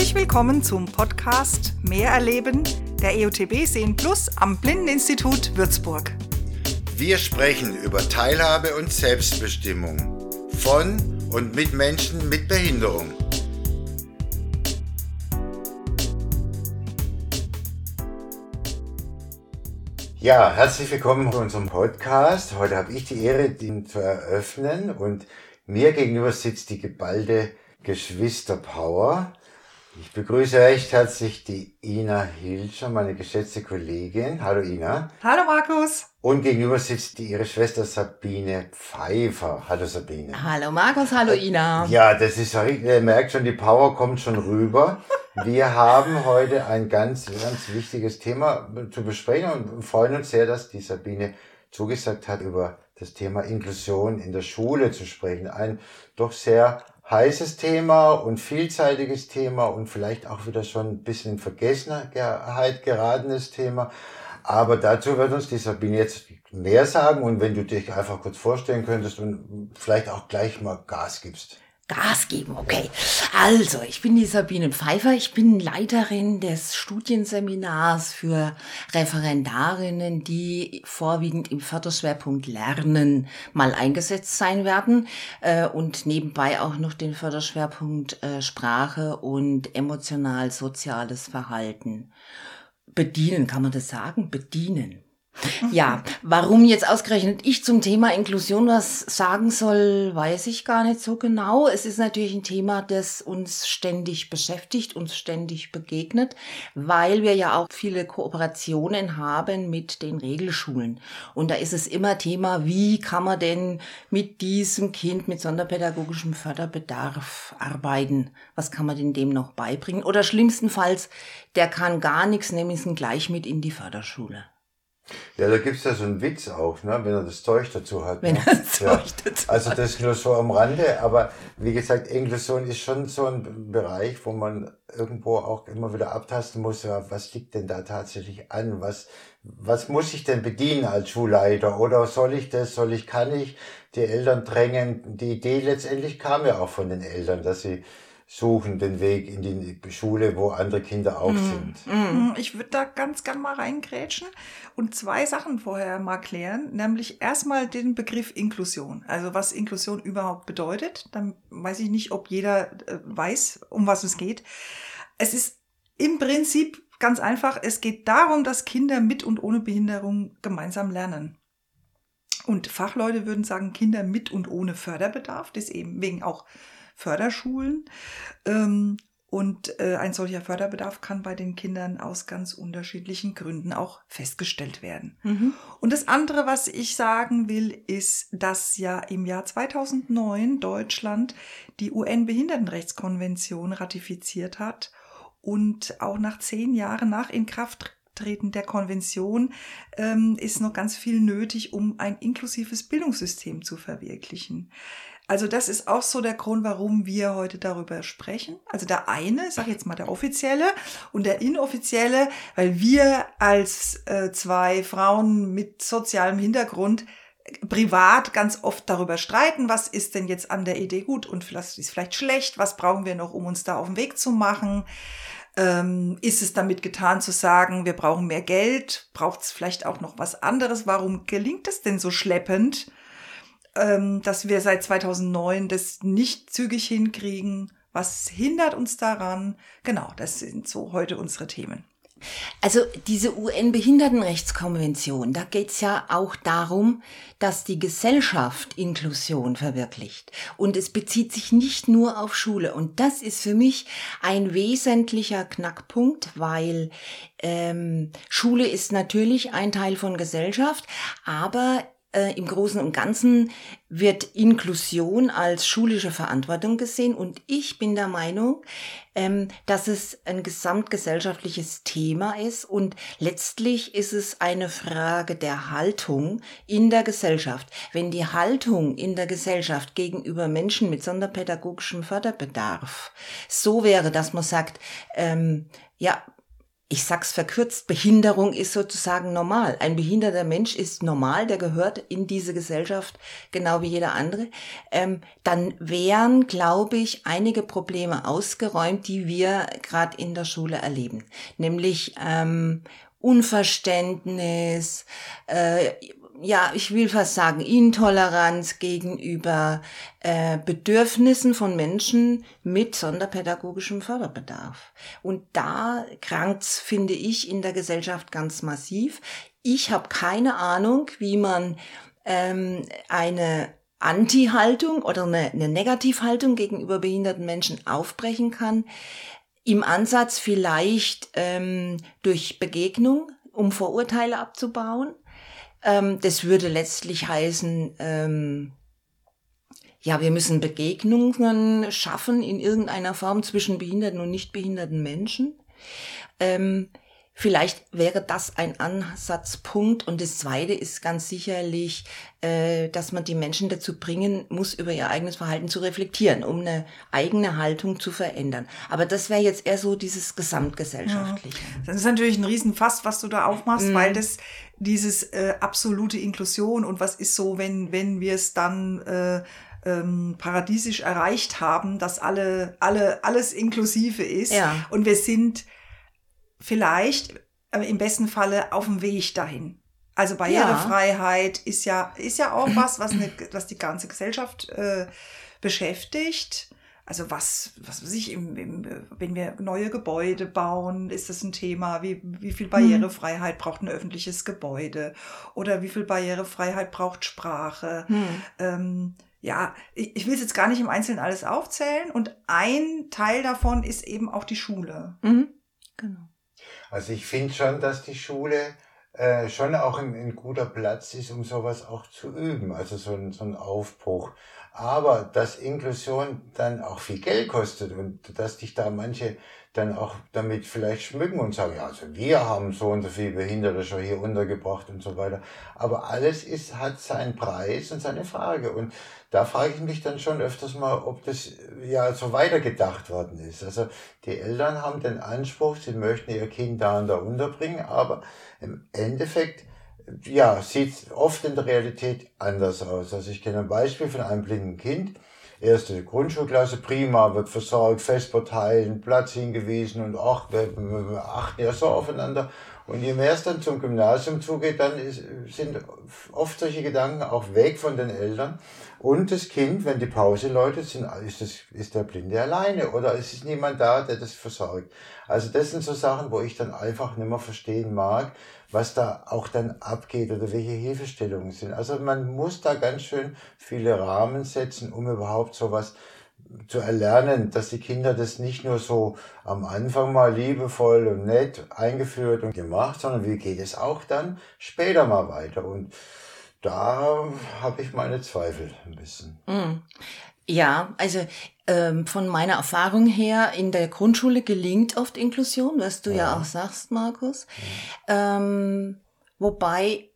Herzlich willkommen zum Podcast Mehr erleben der EOTB Sehen Plus am Blindeninstitut Würzburg. Wir sprechen über Teilhabe und Selbstbestimmung von und mit Menschen mit Behinderung. Ja, herzlich willkommen zu unserem Podcast. Heute habe ich die Ehre, den zu eröffnen und mir gegenüber sitzt die geballte Geschwisterpower. Ich begrüße recht herzlich die Ina Hilscher, meine geschätzte Kollegin. Hallo Ina. Hallo Markus. Und gegenüber sitzt die, ihre Schwester Sabine Pfeiffer. Hallo Sabine. Hallo Markus, hallo Ina. Ja, das ist, ihr merkt schon, die Power kommt schon rüber. Wir haben heute ein ganz, ganz wichtiges Thema zu besprechen und freuen uns sehr, dass die Sabine zugesagt hat, über das Thema Inklusion in der Schule zu sprechen. Ein doch sehr heißes Thema und vielseitiges Thema und vielleicht auch wieder schon ein bisschen in Vergessenheit geratenes Thema. Aber dazu wird uns die Sabine jetzt mehr sagen und wenn du dich einfach kurz vorstellen könntest und vielleicht auch gleich mal Gas gibst. Gas geben, okay. Also, ich bin die Sabine Pfeiffer, ich bin Leiterin des Studienseminars für Referendarinnen, die vorwiegend im Förderschwerpunkt Lernen mal eingesetzt sein werden äh, und nebenbei auch noch den Förderschwerpunkt äh, Sprache und emotional-soziales Verhalten. Bedienen, kann man das sagen? Bedienen. Ja, warum jetzt ausgerechnet ich zum Thema Inklusion was sagen soll, weiß ich gar nicht so genau. Es ist natürlich ein Thema, das uns ständig beschäftigt, uns ständig begegnet, weil wir ja auch viele Kooperationen haben mit den Regelschulen. Und da ist es immer Thema, wie kann man denn mit diesem Kind mit sonderpädagogischem Förderbedarf arbeiten? Was kann man denn dem noch beibringen? Oder schlimmstenfalls, der kann gar nichts, nämlich ihn gleich mit in die Förderschule. Ja, da gibt's ja so einen Witz auch, ne? wenn er das Zeug dazu hat. Wenn ne? er das Zeug ja. dazu Also das nur so am Rande, aber wie gesagt, Inklusion ist schon so ein Bereich, wo man irgendwo auch immer wieder abtasten muss, ja, was liegt denn da tatsächlich an? Was, was muss ich denn bedienen als Schulleiter? Oder soll ich das, soll ich, kann ich die Eltern drängen? Die Idee letztendlich kam ja auch von den Eltern, dass sie suchen den Weg in die Schule, wo andere Kinder auch Mhm. sind. Mm, Ich würde da ganz gern mal reingrätschen und zwei Sachen vorher mal klären, nämlich erstmal den Begriff Inklusion. Also was Inklusion überhaupt bedeutet. Dann weiß ich nicht, ob jeder äh, weiß, um was es geht. Es ist im Prinzip ganz einfach, es geht darum, dass Kinder mit und ohne Behinderung gemeinsam lernen. Und Fachleute würden sagen, Kinder mit und ohne Förderbedarf, das eben wegen auch Förderschulen. Ähm, und äh, ein solcher Förderbedarf kann bei den Kindern aus ganz unterschiedlichen Gründen auch festgestellt werden. Mhm. Und das andere, was ich sagen will, ist, dass ja im Jahr 2009 Deutschland die UN-Behindertenrechtskonvention ratifiziert hat und auch nach zehn Jahren nach Inkrafttreten der Konvention ähm, ist noch ganz viel nötig, um ein inklusives Bildungssystem zu verwirklichen. Also das ist auch so der Grund, warum wir heute darüber sprechen. Also der eine, ich jetzt mal der offizielle und der inoffizielle, weil wir als äh, zwei Frauen mit sozialem Hintergrund äh, privat ganz oft darüber streiten, was ist denn jetzt an der Idee gut und was ist vielleicht schlecht, was brauchen wir noch, um uns da auf den Weg zu machen. Ähm, ist es damit getan zu sagen, wir brauchen mehr Geld? Braucht es vielleicht auch noch was anderes? Warum gelingt es denn so schleppend? Ähm, dass wir seit 2009 das nicht zügig hinkriegen. Was hindert uns daran? Genau, das sind so heute unsere Themen. Also diese UN-Behindertenrechtskonvention, da geht's ja auch darum, dass die Gesellschaft Inklusion verwirklicht. Und es bezieht sich nicht nur auf Schule. Und das ist für mich ein wesentlicher Knackpunkt, weil ähm, Schule ist natürlich ein Teil von Gesellschaft, aber äh, im Großen und Ganzen wird Inklusion als schulische Verantwortung gesehen und ich bin der Meinung, ähm, dass es ein gesamtgesellschaftliches Thema ist und letztlich ist es eine Frage der Haltung in der Gesellschaft. Wenn die Haltung in der Gesellschaft gegenüber Menschen mit sonderpädagogischem Förderbedarf so wäre, dass man sagt, ähm, ja, ich sag's verkürzt, Behinderung ist sozusagen normal. Ein behinderter Mensch ist normal, der gehört in diese Gesellschaft genau wie jeder andere. Ähm, dann wären, glaube ich, einige Probleme ausgeräumt, die wir gerade in der Schule erleben. Nämlich ähm, Unverständnis, äh, ja, ich will fast sagen, Intoleranz gegenüber äh, Bedürfnissen von Menschen mit sonderpädagogischem Förderbedarf. Und da krankt's, finde ich, in der Gesellschaft ganz massiv. Ich habe keine Ahnung, wie man ähm, eine Anti-Haltung oder eine, eine Negativhaltung gegenüber behinderten Menschen aufbrechen kann. Im Ansatz vielleicht ähm, durch Begegnung, um Vorurteile abzubauen ähm, das würde letztlich heißen, ähm, ja, wir müssen Begegnungen schaffen in irgendeiner Form zwischen behinderten und nicht behinderten Menschen. Ähm, Vielleicht wäre das ein Ansatzpunkt. Und das Zweite ist ganz sicherlich, äh, dass man die Menschen dazu bringen muss, über ihr eigenes Verhalten zu reflektieren, um eine eigene Haltung zu verändern. Aber das wäre jetzt eher so dieses gesamtgesellschaftliche. Ja. Das ist natürlich ein Riesenfass, was du da aufmachst, mhm. weil das dieses äh, absolute Inklusion und was ist so, wenn, wenn wir es dann äh, ähm, paradiesisch erreicht haben, dass alle, alle, alles inklusive ist. Ja. Und wir sind vielleicht äh, im besten Falle auf dem Weg dahin. Also Barrierefreiheit ja. ist ja ist ja auch was, was, eine, was die ganze Gesellschaft äh, beschäftigt. Also was, was weiß ich, im, im, wenn wir neue Gebäude bauen, ist das ein Thema. Wie, wie viel Barrierefreiheit mhm. braucht ein öffentliches Gebäude? Oder wie viel Barrierefreiheit braucht Sprache? Mhm. Ähm, ja, ich, ich will es jetzt gar nicht im Einzelnen alles aufzählen. Und ein Teil davon ist eben auch die Schule. Mhm. Genau. Also ich finde schon, dass die Schule äh, schon auch ein, ein, guter Platz ist, um sowas auch zu üben, also so ein, so ein Aufbruch. Aber dass Inklusion dann auch viel Geld kostet und dass dich da manche dann auch damit vielleicht schmücken und sagen, ja, also wir haben so und so viele Behinderte schon hier untergebracht und so weiter. Aber alles ist, hat seinen Preis und seine Frage. Und da frage ich mich dann schon öfters mal, ob das ja so weitergedacht worden ist. Also die Eltern haben den Anspruch, sie möchten ihr Kind da und da unterbringen, aber im Endeffekt ja, sieht oft in der Realität anders aus. Also ich kenne ein Beispiel von einem blinden Kind, erste Grundschulklasse, prima, wird versorgt, Festparteien, Platz hingewiesen und ach, wir, wir achten ja so aufeinander. Und je mehr es dann zum Gymnasium zugeht, dann ist, sind oft solche Gedanken auch weg von den Eltern. Und das Kind, wenn die Pause läutet, sind, ist, das, ist der Blinde alleine oder ist es niemand da, der das versorgt. Also das sind so Sachen, wo ich dann einfach nicht mehr verstehen mag, was da auch dann abgeht oder welche Hilfestellungen sind. Also man muss da ganz schön viele Rahmen setzen, um überhaupt sowas zu erlernen, dass die Kinder das nicht nur so am Anfang mal liebevoll und nett eingeführt und gemacht, sondern wie geht es auch dann später mal weiter. Und da habe ich meine Zweifel ein bisschen. Mm. Ja, also ähm, von meiner Erfahrung her, in der Grundschule gelingt oft Inklusion, was du ja, ja auch sagst, Markus. Ja. Ähm, wobei,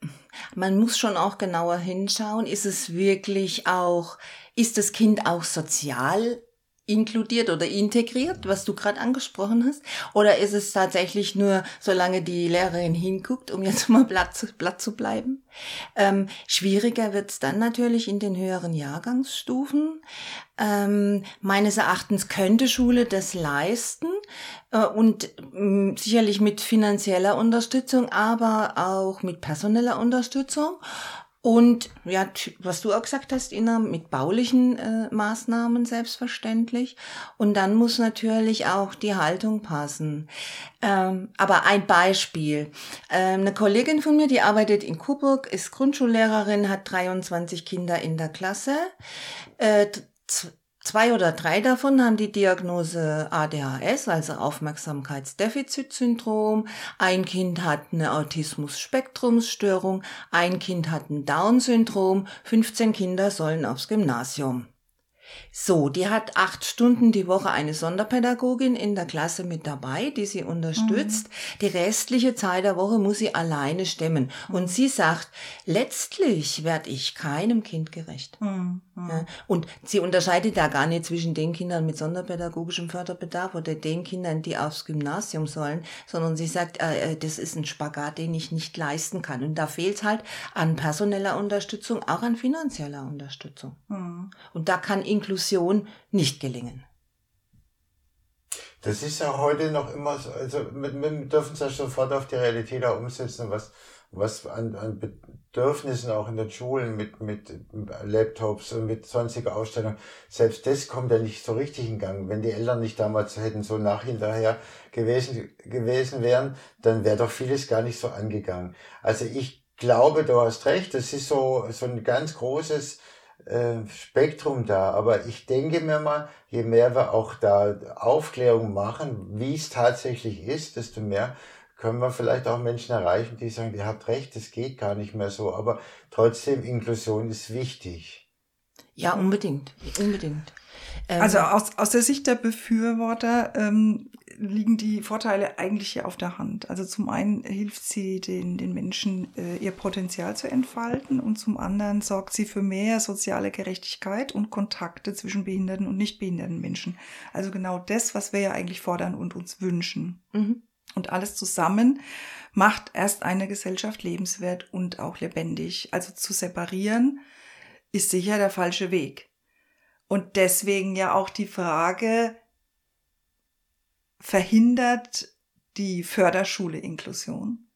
man muss schon auch genauer hinschauen, ist es wirklich auch, ist das Kind auch sozial inkludiert oder integriert, was du gerade angesprochen hast? Oder ist es tatsächlich nur, solange die Lehrerin hinguckt, um jetzt mal blatt zu, blatt zu bleiben? Ähm, schwieriger wird's dann natürlich in den höheren Jahrgangsstufen. Ähm, meines Erachtens könnte Schule das leisten äh, und mh, mm, sicherlich mit finanzieller Unterstützung, aber auch mit personeller Unterstützung. Und ja, was du auch gesagt hast, Ina, mit baulichen äh, Maßnahmen selbstverständlich. Und dann muss natürlich auch die Haltung passen. Ähm, aber ein Beispiel. Ähm, eine Kollegin von mir, die arbeitet in Coburg, ist Grundschullehrerin, hat 23 Kinder in der Klasse. Äh, Zwei oder drei davon haben die Diagnose ADHS, also Aufmerksamkeitsdefizitsyndrom. Ein Kind hat eine Autismus-Spektrumsstörung. Ein Kind hat ein Down-Syndrom. 15 Kinder sollen aufs Gymnasium. So, die hat acht Stunden die Woche eine Sonderpädagogin in der Klasse mit dabei, die sie unterstützt. Mhm. Die restliche Zeit der Woche muss sie alleine stemmen. Mhm. Und sie sagt, letztlich werde ich keinem Kind gerecht. Mhm. Ja, und sie unterscheidet da gar nicht zwischen den Kindern mit sonderpädagogischem Förderbedarf oder den Kindern, die aufs Gymnasium sollen, sondern sie sagt, äh, äh das ist ein Spagat, den ich nicht leisten kann. Und da fehlt halt an personeller Unterstützung, auch an finanzieller Unterstützung. Mhm. Und da kann Inklusion nicht gelingen. Das ist ja heute noch immer so, also wir, dürfen es ja sofort auf die Realität auch umsetzen, was, was an, an Bedürfnissen auch in den Schulen mit, mit Laptops und mit sonstiger Ausstellung, selbst das kommt ja nicht so richtig in Gang. Wenn die Eltern nicht damals hätten so nachhinterher gewesen, gewesen wären, dann wäre doch vieles gar nicht so angegangen. Also ich glaube, du hast recht, das ist so, so ein ganz großes äh, Spektrum da. Aber ich denke mir mal, je mehr wir auch da Aufklärung machen, wie es tatsächlich ist, desto mehr können wir vielleicht auch Menschen erreichen, die sagen, ihr habt recht, es geht gar nicht mehr so. Aber trotzdem, Inklusion ist wichtig. Ja, unbedingt, unbedingt. Ähm, also aus, aus der Sicht der Befürworter ähm, liegen die Vorteile eigentlich hier auf der Hand. Also zum einen hilft sie den, den Menschen, äh, ihr Potenzial zu entfalten und zum anderen sorgt sie für mehr soziale Gerechtigkeit und Kontakte zwischen behinderten und nicht behinderten Menschen. Also genau das, was wir ja eigentlich fordern und uns wünschen. Mhm. Und alles zusammen macht erst eine Gesellschaft lebenswert und auch lebendig. Also zu separieren ist sicher der falsche Weg. Und deswegen ja auch die Frage, verhindert die Förderschule Inklusion?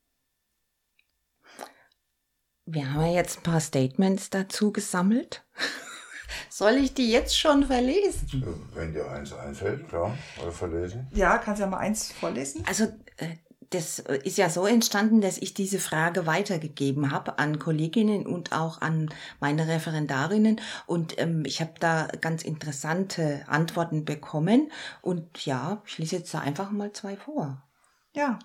Wir haben ja jetzt ein paar Statements dazu gesammelt. Soll ich die jetzt schon verlesen? Wenn dir eins einfällt, klar, oder verlesen. Ja, kannst ja mal eins vorlesen. Also äh, das ist ja so entstanden, dass ich diese Frage weitergegeben habe an Kolleginnen und auch an meine Referendarinnen. Und ähm, ich habe da ganz interessante Antworten bekommen. Und ja, ich lese jetzt da einfach mal zwei vor. Ja.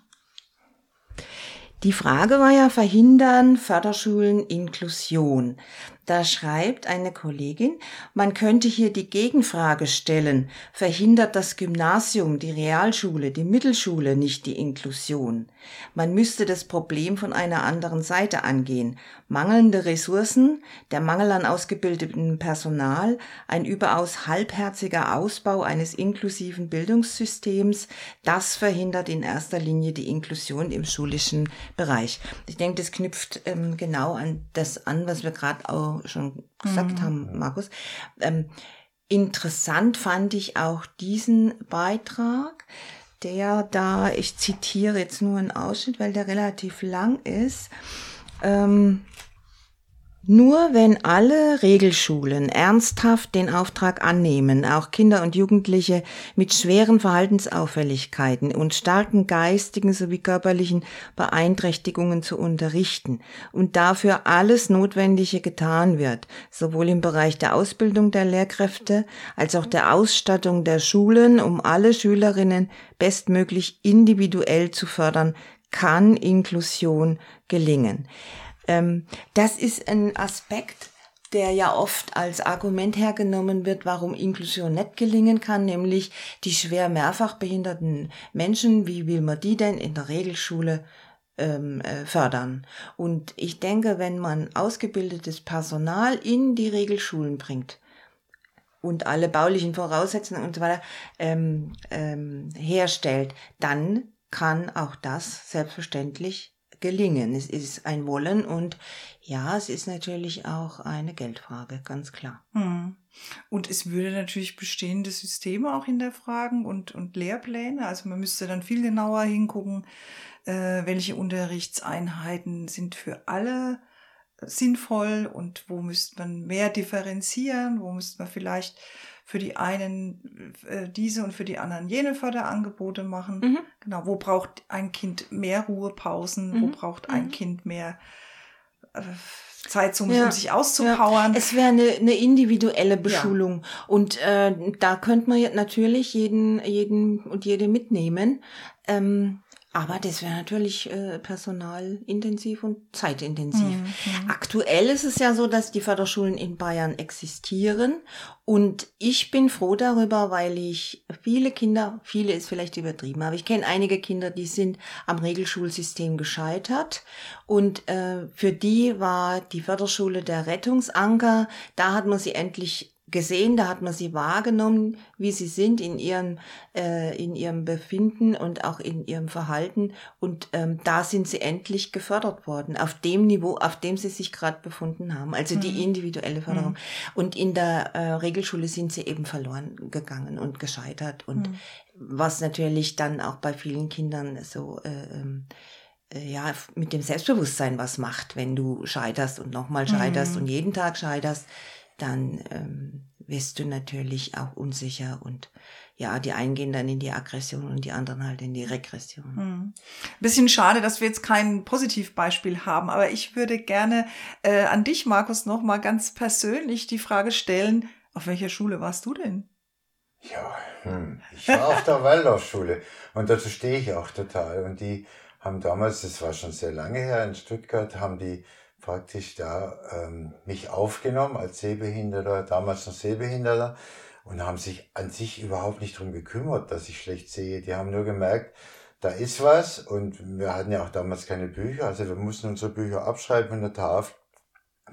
Die Frage war ja verhindern Förderschulen Inklusion. Da schreibt eine Kollegin, man könnte hier die Gegenfrage stellen, verhindert das Gymnasium, die Realschule, die Mittelschule nicht die Inklusion? Man müsste das Problem von einer anderen Seite angehen. Mangelnde Ressourcen, der Mangel an ausgebildetem Personal, ein überaus halbherziger Ausbau eines inklusiven Bildungssystems, das verhindert in erster Linie die Inklusion im schulischen Bereich. Ich denke, das knüpft ähm, genau an das an, was wir gerade auch schon gesagt mhm. haben, Markus. Ähm, interessant fand ich auch diesen Beitrag, der da, ich zitiere jetzt nur einen Ausschnitt, weil der relativ lang ist. Ähm, nur wenn alle Regelschulen ernsthaft den Auftrag annehmen, auch Kinder und Jugendliche mit schweren Verhaltensauffälligkeiten und starken geistigen sowie körperlichen Beeinträchtigungen zu unterrichten und dafür alles Notwendige getan wird, sowohl im Bereich der Ausbildung der Lehrkräfte als auch der Ausstattung der Schulen, um alle Schülerinnen bestmöglich individuell zu fördern, kann Inklusion gelingen. Ähm, das ist ein Aspekt, der ja oft als Argument hergenommen wird, warum Inklusion nicht gelingen kann, nämlich die schwer mehrfach behinderten Menschen, wie will man die denn in der Regelschule ähm, äh, fördern? Und ich denke, wenn man ausgebildetes Personal in die Regelschulen bringt, und alle baulichen Voraussetzungen und so weiter ähm, ähm, herstellt, dann kann auch das selbstverständlich gelingen. Es ist ein Wollen und ja, es ist natürlich auch eine Geldfrage, ganz klar. Hm. Und es würde natürlich bestehende Systeme auch hinterfragen und, und Lehrpläne. Also man müsste dann viel genauer hingucken, äh, welche Unterrichtseinheiten sind für alle sinnvoll und wo müsste man mehr differenzieren, wo müsste man vielleicht für die einen äh, diese und für die anderen jene Förderangebote machen. Mhm. Genau, wo braucht ein Kind mehr Ruhepausen, mhm. wo braucht ein mhm. Kind mehr äh, Zeit, zum, ja. um sich auszupowern. Ja. Es wäre eine, eine individuelle Beschulung. Ja. Und äh, da könnte man natürlich jeden, jeden und jede mitnehmen. Ähm, Aber das wäre natürlich äh, personalintensiv und zeitintensiv. Mhm. Aktuell ist es ja so, dass die Förderschulen in Bayern existieren. Und ich bin froh darüber, weil ich viele Kinder, viele ist vielleicht übertrieben, aber ich kenne einige Kinder, die sind am Regelschulsystem gescheitert. Und äh, für die war die Förderschule der Rettungsanker. Da hat man sie endlich gesehen, da hat man sie wahrgenommen, wie sie sind in ihrem, äh, in ihrem Befinden und auch in ihrem Verhalten. Und ähm, da sind sie endlich gefördert worden, auf dem Niveau, auf dem sie sich gerade befunden haben. Also die mhm. individuelle Förderung. Mhm. Und in der äh, Regelschule sind sie eben verloren gegangen und gescheitert. Und mhm. was natürlich dann auch bei vielen Kindern so äh, ähm, äh, ja, mit dem Selbstbewusstsein was macht, wenn du scheiterst und nochmal scheiterst mhm. und jeden Tag scheiterst dann ähm, wirst du natürlich auch unsicher und ja, die einen gehen dann in die Aggression und die anderen halt in die Regression. Hm. Bisschen schade, dass wir jetzt kein Positivbeispiel haben, aber ich würde gerne äh, an dich, Markus, noch mal ganz persönlich die Frage stellen: Auf welcher Schule warst du denn? Ja, hm, ich war auf der Waldorfschule und dazu stehe ich auch total. Und die haben damals, das war schon sehr lange her in Stuttgart, haben die praktisch da ähm, mich aufgenommen als Sehbehinderter, damals noch Sehbehinderter und haben sich an sich überhaupt nicht drum gekümmert, dass ich schlecht sehe. Die haben nur gemerkt, da ist was und wir hatten ja auch damals keine Bücher, also wir mussten unsere Bücher abschreiben von der Tafel.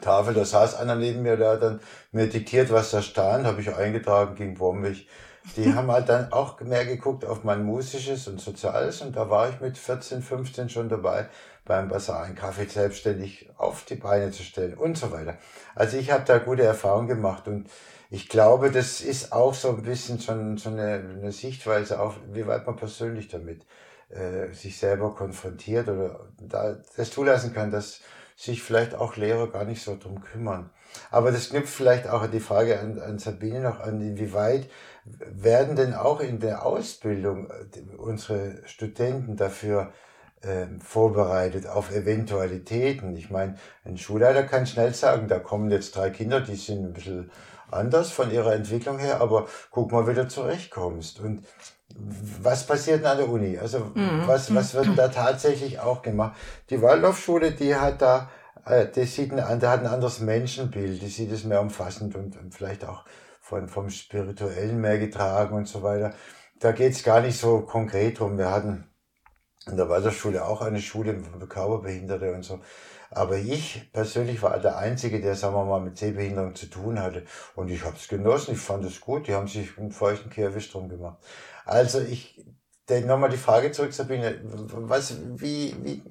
Tafel, da saß einer neben mir, der hat dann mir diktiert, was da stand, habe ich eingetragen, ging bombig. Die haben halt dann auch mehr geguckt auf mein musisches und soziales und da war ich mit 14, 15 schon dabei, beim Basar einen Kaffee selbstständig auf die Beine zu stellen und so weiter. Also ich habe da gute Erfahrungen gemacht und ich glaube, das ist auch so ein bisschen schon so eine, eine Sichtweise auf, wie weit man persönlich damit äh, sich selber konfrontiert oder da das zulassen kann, dass sich vielleicht auch Lehrer gar nicht so drum kümmern. Aber das knüpft vielleicht auch die Frage an, an Sabine noch an, inwieweit werden denn auch in der Ausbildung äh, unsere Studenten dafür ähm, vorbereitet auf Eventualitäten. Ich meine, ein Schulleiter kann schnell sagen, da kommen jetzt drei Kinder, die sind ein bisschen anders von ihrer Entwicklung her, aber guck mal, wie du zurechtkommst. Und was passiert an der Uni? Also mhm. was, was wird da tatsächlich auch gemacht? Die Waldorfschule, die hat da, äh, die sieht ein, die hat ein anderes Menschenbild, die sieht es mehr umfassend und, und vielleicht auch von, vom Spirituellen mehr getragen und so weiter. Da geht's gar nicht so konkret drum. Wir hatten in der Waldorfschule auch eine Schule für Körperbehinderte und so. Aber ich persönlich war der Einzige, der, sagen wir mal, mit Sehbehinderung zu tun hatte. Und ich habe es genossen, ich fand es gut, die haben sich einen feuchten Kehrwisch drum gemacht. Also ich, nochmal die Frage zurück, Sabine, was, wie, wie,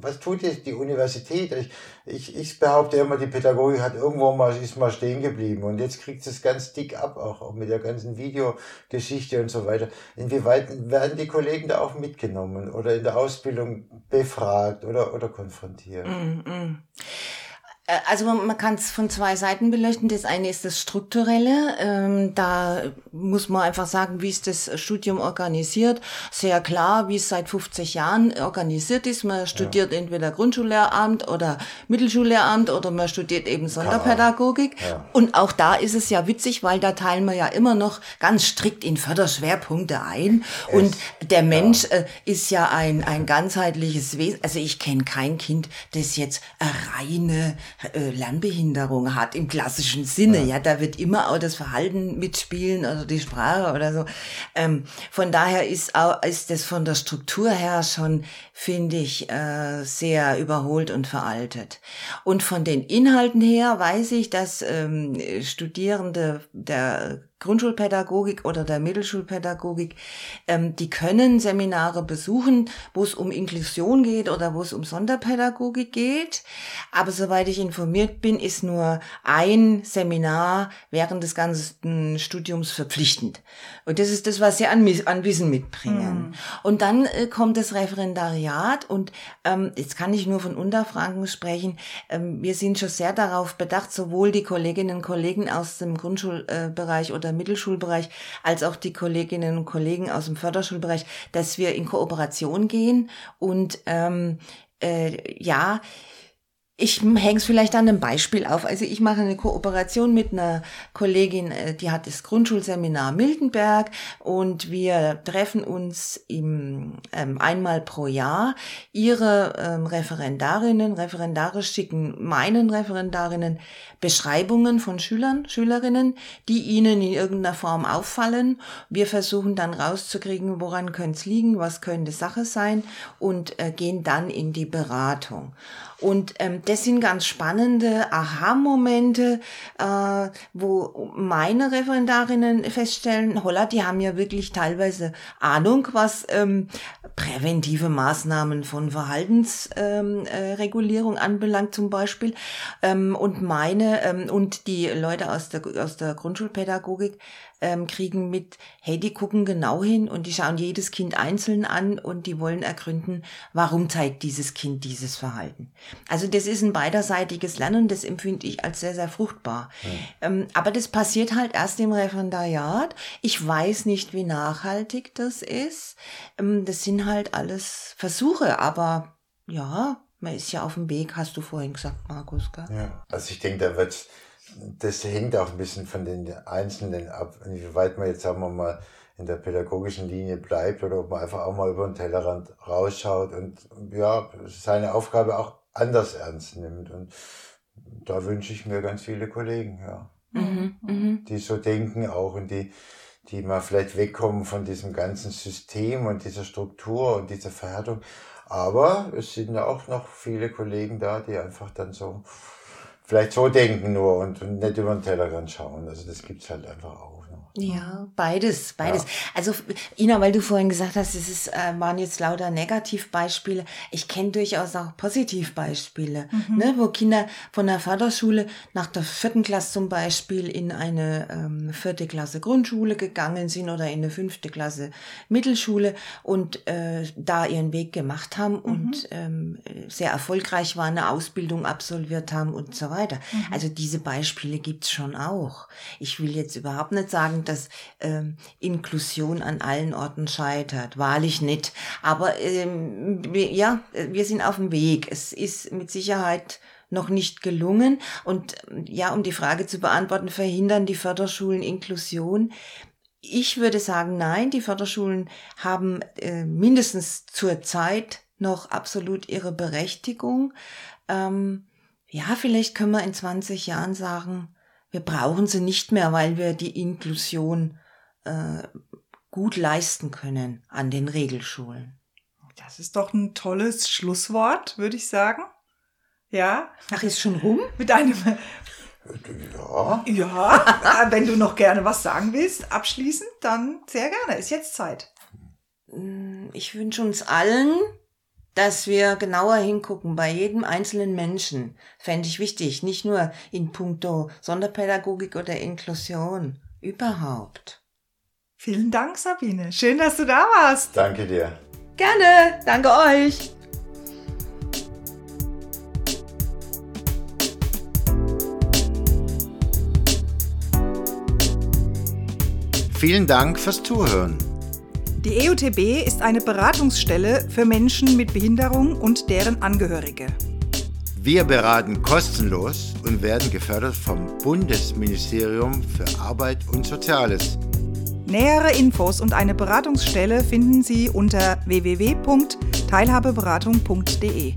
was tut jetzt die Universität? Ich, ich, ich behaupte immer, die Pädagogik hat irgendwo mal, ist mal stehen geblieben und jetzt kriegt es ganz dick ab, auch, auch mit der ganzen Videogeschichte und so weiter. Inwieweit werden die Kollegen da auch mitgenommen oder in der Ausbildung befragt oder, oder konfrontiert? Mm -mm. Äh, also man, man kann es von zwei Seiten beleuchten. Das eine ist das Strukturelle. Ähm, da muss man einfach sagen, wie ist das Studium organisiert. Sehr klar, wie es seit 50 Jahren organisiert ist. Man studiert ja. entweder Grundschullehramt oder Mittelschullehramt oder man studiert eben Sonderpädagogik. Ja. Und auch da ist es ja witzig, weil da teilen wir ja immer noch ganz strikt in Förderschwerpunkte ein. Es, Und der Mensch ja. äh, ist ja ein, ein ganzheitliches Wesen. Also ich kenne kein Kind, das jetzt reine äh, Lernbehinderung hat im klassischen Sinne. Ja. ja, da wird immer auch das Verhalten mitspielen oder die Sprache oder so. Ähm, von daher ist auch, ist das von der Struktur her schon, finde ich, äh, sehr überholt und veraltet. Und von den Inhalten her weiß ich, dass ähm, Studierende der Grundschulpädagogik oder der Mittelschulpädagogik, ähm, die können Seminare besuchen, wo es um Inklusion geht oder wo es um Sonderpädagogik geht. Aber soweit ich informiert bin, ist nur ein Seminar während des ganzen Studiums verpflichtend. Und das ist das, was sie an, an Wissen mitbringen. Mhm. Und dann äh, kommt das Referendariat und ähm, jetzt kann ich nur von Unterfranken sprechen. Ähm, wir sind schon sehr darauf bedacht, sowohl die Kolleginnen und Kollegen aus dem Grundschulbereich oder Mittelschulbereich als auch die Kolleginnen und Kollegen aus dem Förderschulbereich, dass wir in Kooperation gehen und ähm, äh, ja, Ich hänge es vielleicht an einem Beispiel auf. Also ich mache eine Kooperation mit einer Kollegin, äh, die hat das Grundschulseminar Miltenberg und wir treffen uns im, ähm, einmal pro Jahr. Ihre ähm, Referendarinnen, Referendare schicken meinen Referendarinnen Beschreibungen von Schülern, Schülerinnen, die ihnen in irgendeiner Form auffallen. Wir versuchen dann rauszukriegen, woran könnte es liegen, was könnte Sache sein und äh, gehen dann in die Beratung. Und ähm, das sind ganz spannende Aha-Momente, äh, wo meine Referendarinnen feststellen, holla, die haben ja wirklich teilweise Ahnung, was ähm, präventive Maßnahmen von Verhaltensregulierung ähm, äh, anbelangt zum Beispiel. Ähm, und meine ähm, und die Leute aus der, aus der Grundschulpädagogik ähm, kriegen mit, hey, die gucken genau hin und die schauen jedes Kind einzeln an und die wollen ergründen, warum zeigt dieses Kind dieses Verhalten. Also das ist ein beiderseitiges Lernen, das empfinde ich als sehr, sehr fruchtbar. Ja. Ähm, aber das passiert halt erst im Referendariat. Ich weiß nicht, wie nachhaltig das ist. Ähm, das sind halt alles Versuche, aber ja, man ist ja auf dem Weg, hast du vorhin gesagt, Markus. Gell? Ja, also ich denke, da wird das hängt auch ein bisschen von den Einzelnen ab, inwieweit man jetzt, sagen wir mal, in der pädagogischen Linie bleibt oder ob man einfach auch mal über den Tellerrand rausschaut und ja, seine Aufgabe auch anders ernst nimmt. Und da wünsche ich mir ganz viele Kollegen, ja. Mhm, mhm. die so denken auch und die, die mal vielleicht wegkommen von diesem ganzen System und dieser Struktur und dieser Verhärtung. Aber es sind auch noch viele Kollegen da, die einfach dann so vielleicht so denken nur und, und nicht über den Tellerrand schauen. Also das gibt's halt einfach auch. Ja, beides, beides. Ja. Also Ina, weil du vorhin gesagt hast, es ist, äh, waren jetzt lauter Negativbeispiele. Ich kenne durchaus auch Positivbeispiele, mhm. ne, wo Kinder von der Förderschule nach der vierten Klasse zum Beispiel in eine ähm, vierte Klasse Grundschule gegangen sind oder in eine fünfte Klasse Mittelschule und äh, da ihren Weg gemacht haben mhm. und ähm, sehr erfolgreich waren, eine Ausbildung absolviert haben und so weiter. Mhm. Also diese Beispiele gibt's schon auch. Ich will jetzt überhaupt nicht sagen, dass ähm, Inklusion an allen Orten scheitert. Wahrlich nicht. Aber ähm, wir, ja, wir sind auf dem Weg. Es ist mit Sicherheit noch nicht gelungen. Und ja, um die Frage zu beantworten, verhindern die Förderschulen Inklusion? Ich würde sagen, nein, die Förderschulen haben äh, mindestens zur Zeit noch absolut ihre Berechtigung. Ähm, ja, vielleicht können wir in 20 Jahren sagen, wir brauchen sie nicht mehr, weil wir die Inklusion äh, gut leisten können an den Regelschulen. Das ist doch ein tolles Schlusswort, würde ich sagen. Ja. Ach, ist schon rum? Mit einem. Ja. Ja. Wenn du noch gerne was sagen willst, abschließend, dann sehr gerne. Ist jetzt Zeit. Ich wünsche uns allen dass wir genauer hingucken bei jedem einzelnen Menschen, fände ich wichtig, nicht nur in puncto Sonderpädagogik oder Inklusion, überhaupt. Vielen Dank, Sabine. Schön, dass du da warst. Danke dir. Gerne. Danke euch. Vielen Dank fürs Zuhören. Die EUTB ist eine Beratungsstelle für Menschen mit Behinderung und deren Angehörige. Wir beraten kostenlos und werden gefördert vom Bundesministerium für Arbeit und Soziales. Nähere Infos und eine Beratungsstelle finden Sie unter www.teilhabeberatung.de.